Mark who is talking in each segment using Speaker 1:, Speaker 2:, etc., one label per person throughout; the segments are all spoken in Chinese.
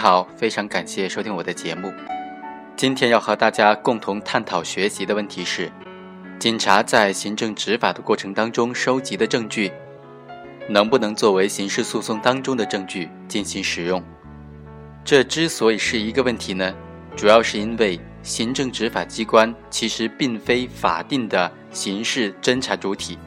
Speaker 1: 好，非常感谢收听我的节目。今天要和大家共同探讨学习的问题是：警察在行政执法的过程当中收集的证据，能不能作为刑事诉讼当中的证据进行使用？这之所以是一个问题呢，主要是因为行政执法机关其实并非法定的刑事侦查主体，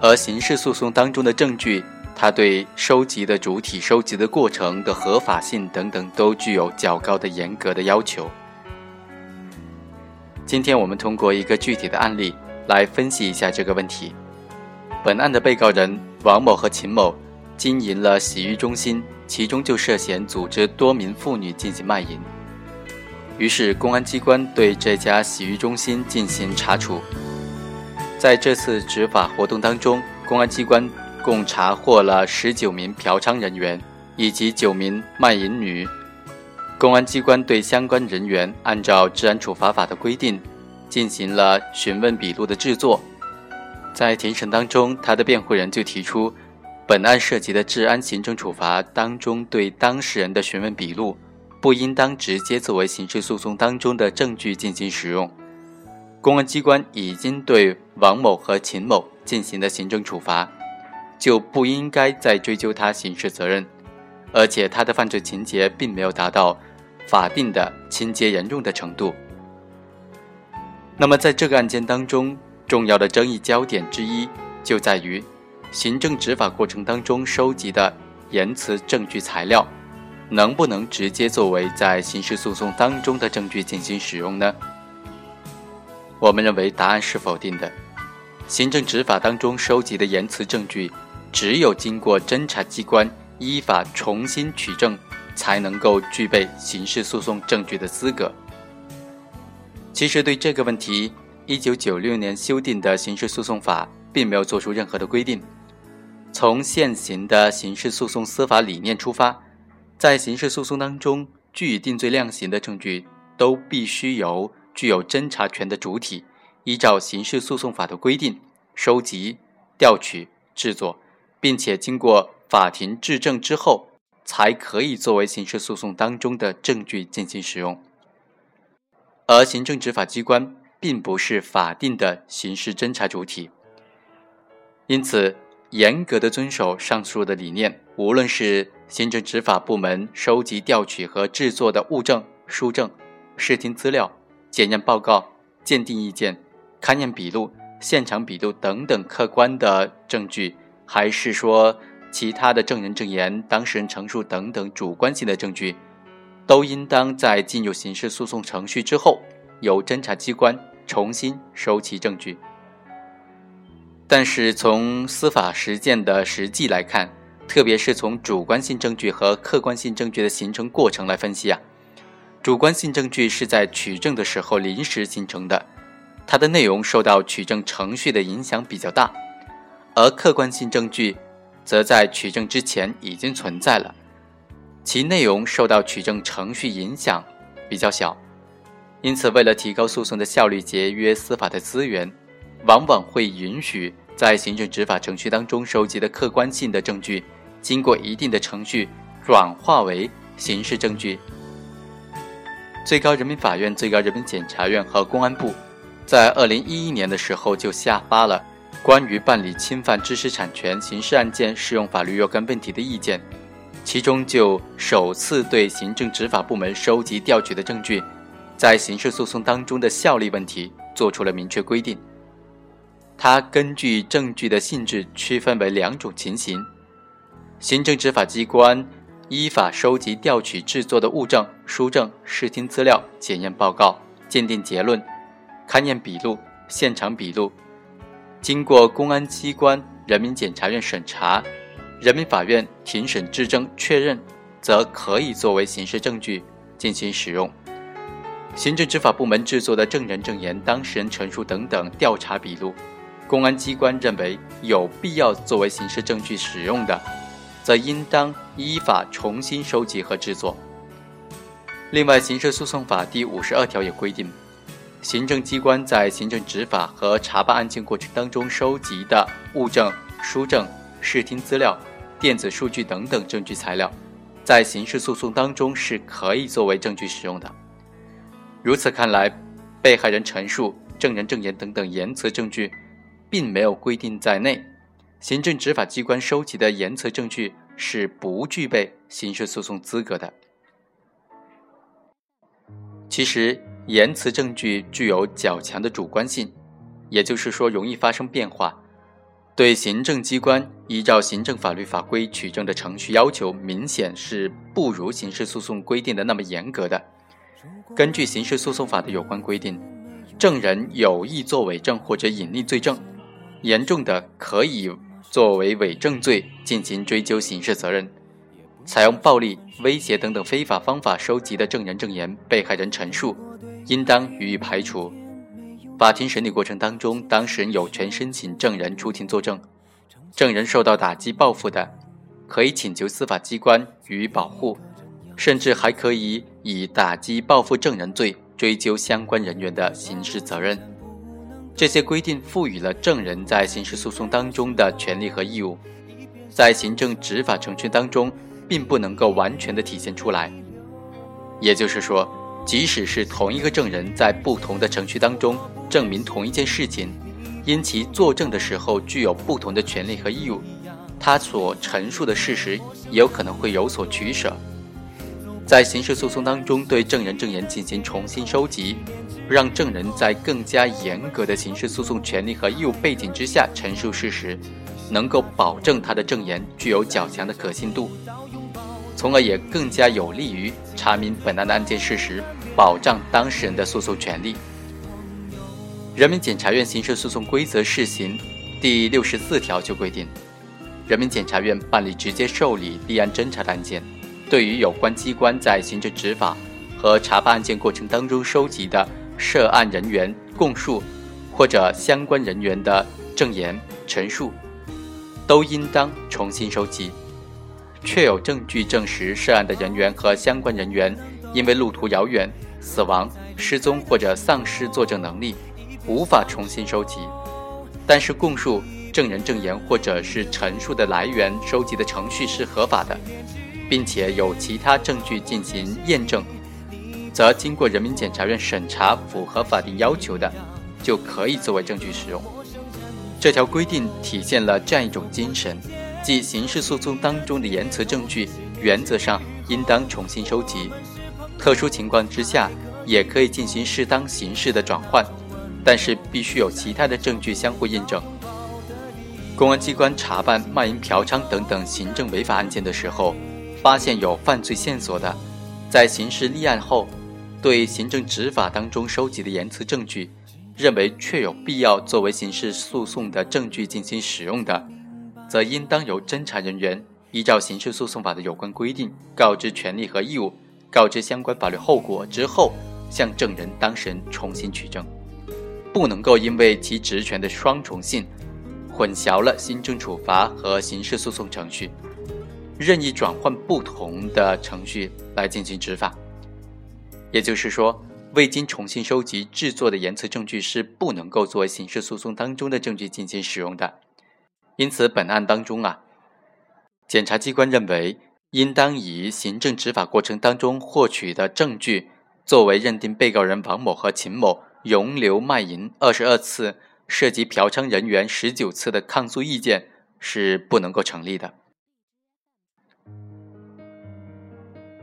Speaker 1: 而刑事诉讼当中的证据。它对收集的主体、收集的过程的合法性等等，都具有较高的严格的要求。今天我们通过一个具体的案例来分析一下这个问题。本案的被告人王某和秦某经营了洗浴中心，其中就涉嫌组织多名妇女进行卖淫。于是，公安机关对这家洗浴中心进行查处。在这次执法活动当中，公安机关。共查获了十九名嫖娼人员以及九名卖淫女。公安机关对相关人员按照治安处罚法的规定进行了询问笔录的制作。在庭审当中，他的辩护人就提出，本案涉及的治安行政处罚当中对当事人的询问笔录不应当直接作为刑事诉讼当中的证据进行使用。公安机关已经对王某和秦某进行了行政处罚。就不应该再追究他刑事责任，而且他的犯罪情节并没有达到法定的情节严重的程度。那么，在这个案件当中，重要的争议焦点之一就在于行政执法过程当中收集的言辞证据材料，能不能直接作为在刑事诉讼当中的证据进行使用呢？我们认为答案是否定的。行政执法当中收集的言辞证据。只有经过侦查机关依法重新取证，才能够具备刑事诉讼证据的资格。其实对这个问题，一九九六年修订的刑事诉讼法并没有做出任何的规定。从现行的刑事诉讼司法理念出发，在刑事诉讼当中，据以定罪量刑的证据都必须由具有侦查权的主体，依照刑事诉讼法的规定收集、调取、制作。并且经过法庭质证之后，才可以作为刑事诉讼当中的证据进行使用。而行政执法机关并不是法定的刑事侦查主体，因此严格的遵守上述的理念，无论是行政执法部门收集、调取和制作的物证、书证、视听资料、检验报告、鉴定意见、勘验笔录、现场笔录等等客观的证据。还是说其他的证人证言、当事人陈述等等主观性的证据，都应当在进入刑事诉讼程序之后，由侦查机关重新收齐证据。但是从司法实践的实际来看，特别是从主观性证据和客观性证据的形成过程来分析啊，主观性证据是在取证的时候临时形成的，它的内容受到取证程序的影响比较大。而客观性证据，则在取证之前已经存在了，其内容受到取证程序影响比较小，因此为了提高诉讼的效率、节约司法的资源，往往会允许在行政执法程序当中收集的客观性的证据，经过一定的程序转化为刑事证据。最高人民法院、最高人民检察院和公安部，在二零一一年的时候就下发了。关于办理侵犯知识产权刑事案件适用法律若干问题的意见，其中就首次对行政执法部门收集调取的证据，在刑事诉讼当中的效力问题作出了明确规定。它根据证据的性质区分为两种情形：行政执法机关依法收集调取制作的物证、书证、视听资料、检验报告、鉴定结论、勘验笔录、现场笔录。经过公安机关、人民检察院审查，人民法院庭审质证确认，则可以作为刑事证据进行使用。行政执法部门制作的证人证言、当事人陈述等等调查笔录，公安机关认为有必要作为刑事证据使用的，则应当依法重新收集和制作。另外，《刑事诉讼法》第五十二条也规定。行政机关在行政执法和查办案件过程当中收集的物证、书证、视听资料、电子数据等等证据材料，在刑事诉讼当中是可以作为证据使用的。如此看来，被害人陈述、证人证言等等言辞证据，并没有规定在内。行政执法机关收集的言辞证据是不具备刑事诉讼资格的。其实，言辞证据具有较强的主观性，也就是说容易发生变化。对行政机关依照行政法律法规取证的程序要求，明显是不如刑事诉讼规定的那么严格的。根据刑事诉讼法的有关规定，证人有意作伪证或者隐匿罪证，严重的可以作为伪证罪进行追究刑事责任。采用暴力、威胁等等非法方法收集的证人证言、被害人陈述，应当予以排除。法庭审理过程当中，当事人有权申请证人出庭作证。证人受到打击报复的，可以请求司法机关予以保护，甚至还可以以打击报复证人罪追究相关人员的刑事责任。这些规定赋予了证人在刑事诉讼当中的权利和义务，在行政执法程序当中并不能够完全的体现出来。也就是说。即使是同一个证人，在不同的程序当中证明同一件事情，因其作证的时候具有不同的权利和义务，他所陈述的事实也有可能会有所取舍。在刑事诉讼当中，对证人证言进行重新收集，让证人在更加严格的刑事诉讼权利和义务背景之下陈述事实，能够保证他的证言具有较强的可信度。从而也更加有利于查明本案的案件事实，保障当事人的诉讼权利。人民检察院刑事诉讼规则试行第六十四条就规定，人民检察院办理直接受理立案侦查的案件，对于有关机关在行政执法和查办案件过程当中收集的涉案人员供述或者相关人员的证言陈述，都应当重新收集。确有证据证实涉案的人员和相关人员因为路途遥远、死亡、失踪或者丧失作证能力，无法重新收集。但是供述、证人证言或者是陈述的来源、收集的程序是合法的，并且有其他证据进行验证，则经过人民检察院审查符合法定要求的，就可以作为证据使用。这条规定体现了这样一种精神。即刑事诉讼当中的言辞证据，原则上应当重新收集，特殊情况之下也可以进行适当形式的转换，但是必须有其他的证据相互印证。公安机关查办卖淫、嫖娼等等行政违法案件的时候，发现有犯罪线索的，在刑事立案后，对行政执法当中收集的言辞证据，认为确有必要作为刑事诉讼的证据进行使用的。则应当由侦查人员依照刑事诉讼法的有关规定，告知权利和义务，告知相关法律后果之后，向证人当事人重新取证，不能够因为其职权的双重性，混淆了行政处罚和刑事诉讼程序，任意转换不同的程序来进行执法。也就是说，未经重新收集制作的言辞证据是不能够作为刑事诉讼当中的证据进行使用的。因此，本案当中啊，检察机关认为，应当以行政执法过程当中获取的证据，作为认定被告人王某和秦某容留卖淫二十二次、涉及嫖娼人员十九次的抗诉意见是不能够成立的。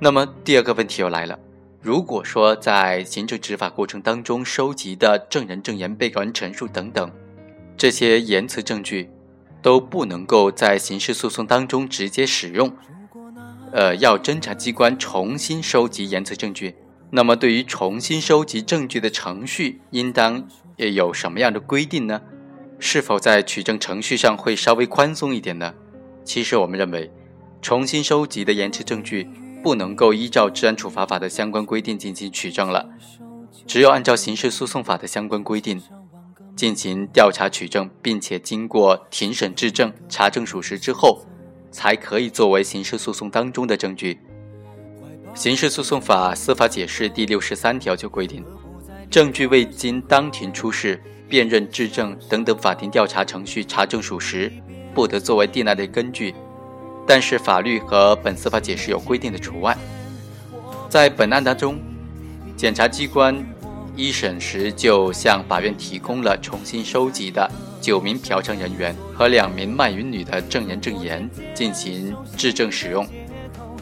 Speaker 1: 那么，第二个问题又来了：如果说在行政执法过程当中收集的证人证言、被告人陈述等等这些言辞证据，都不能够在刑事诉讼当中直接使用，呃，要侦查机关重新收集言辞证据。那么，对于重新收集证据的程序，应当也有什么样的规定呢？是否在取证程序上会稍微宽松一点呢？其实，我们认为，重新收集的言辞证据不能够依照治安处罚法的相关规定进行取证了，只有按照刑事诉讼法的相关规定。进行调查取证，并且经过庭审质证、查证属实之后，才可以作为刑事诉讼当中的证据。刑事诉讼法司法解释第六十三条就规定，证据未经当庭出示、辨认、质证等等法庭调查程序查证属实，不得作为定案的根据。但是法律和本司法解释有规定的除外。在本案当中，检察机关一审时就向法院提供了重新收集的九名嫖娼人员和两名卖淫女的证人证言进行质证使用，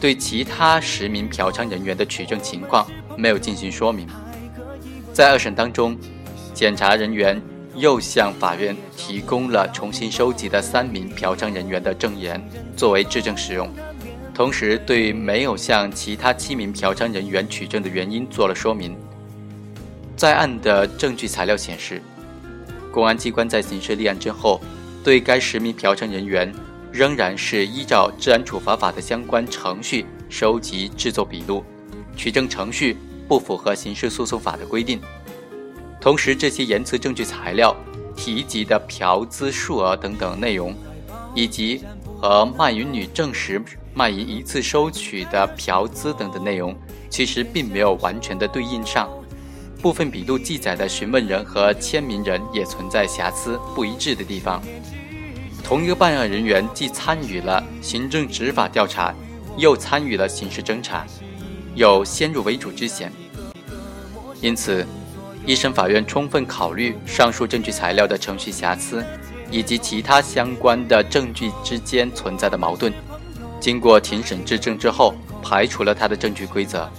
Speaker 1: 对其他十名嫖娼人员的取证情况没有进行说明。在二审当中，检察人员。又向法院提供了重新收集的三名嫖娼人员的证言作为质证使用，同时对没有向其他七名嫖娼人员取证的原因做了说明。在案的证据材料显示，公安机关在刑事立案之后，对该十名嫖娼人员仍然是依照治安处罚法的相关程序收集制作笔录，取证程序不符合刑事诉讼法的规定。同时，这些言辞证据材料提及的嫖资数额等等内容，以及和卖淫女证实卖淫一次收取的嫖资等等内容，其实并没有完全的对应上。部分笔录记载的询问人和签名人也存在瑕疵不一致的地方。同一个办案人员既参与了行政执法调查，又参与了刑事侦查，有先入为主之嫌。因此。一审法院充分考虑上述证据材料的程序瑕疵，以及其他相关的证据之间存在的矛盾，经过庭审质证之后，排除了他的证据规则。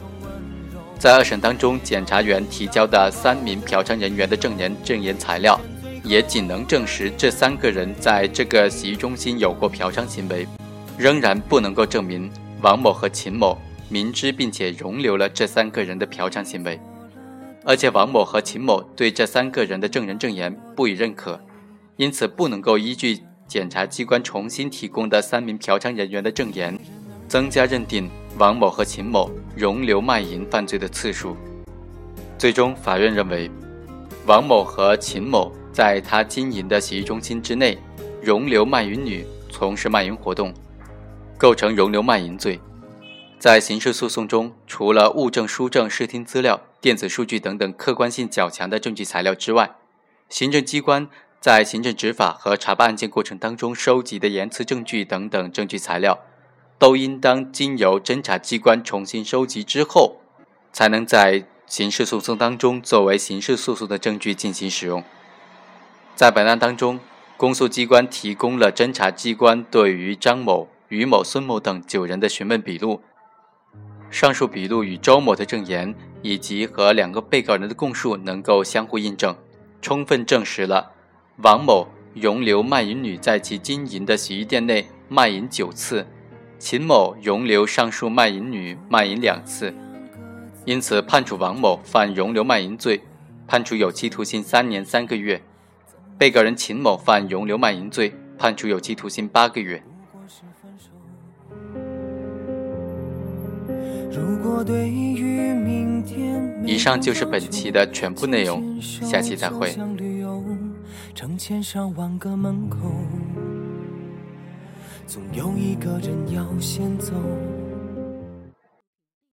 Speaker 1: 在二审当中，检察员提交的三名嫖娼人员的证言证言材料，也仅能证实这三个人在这个洗浴中心有过嫖娼行为，仍然不能够证明王某和秦某明知并且容留了这三个人的嫖娼行为。而且王某和秦某对这三个人的证人证言不予认可，因此不能够依据检察机关重新提供的三名嫖娼人员的证言，增加认定王某和秦某容留卖淫犯罪的次数。最终，法院认为，王某和秦某在他经营的洗浴中心之内容留卖淫女，从事卖淫活动，构成容留卖淫罪。在刑事诉讼中，除了物证、书证、视听资料、电子数据等等客观性较强的证据材料之外，行政机关在行政执法和查办案件过程当中收集的言辞证据等等证据材料，都应当经由侦查机关重新收集之后，才能在刑事诉讼当中作为刑事诉讼的证据进行使用。在本案当中，公诉机关提供了侦查机关对于张某、于某、孙某等九人的询问笔录。上述笔录与周某的证言以及和两个被告人的供述能够相互印证，充分证实了王某容留卖淫女在其经营的洗浴店内卖淫九次，秦某容留上述卖淫女卖淫两次，因此判处王某犯容留卖淫罪，判处有期徒刑三年三个月；被告人秦某犯容留卖淫罪，判处有期徒刑八个月。以上就是本期的全部内容，下期再会。总有一个人要先走。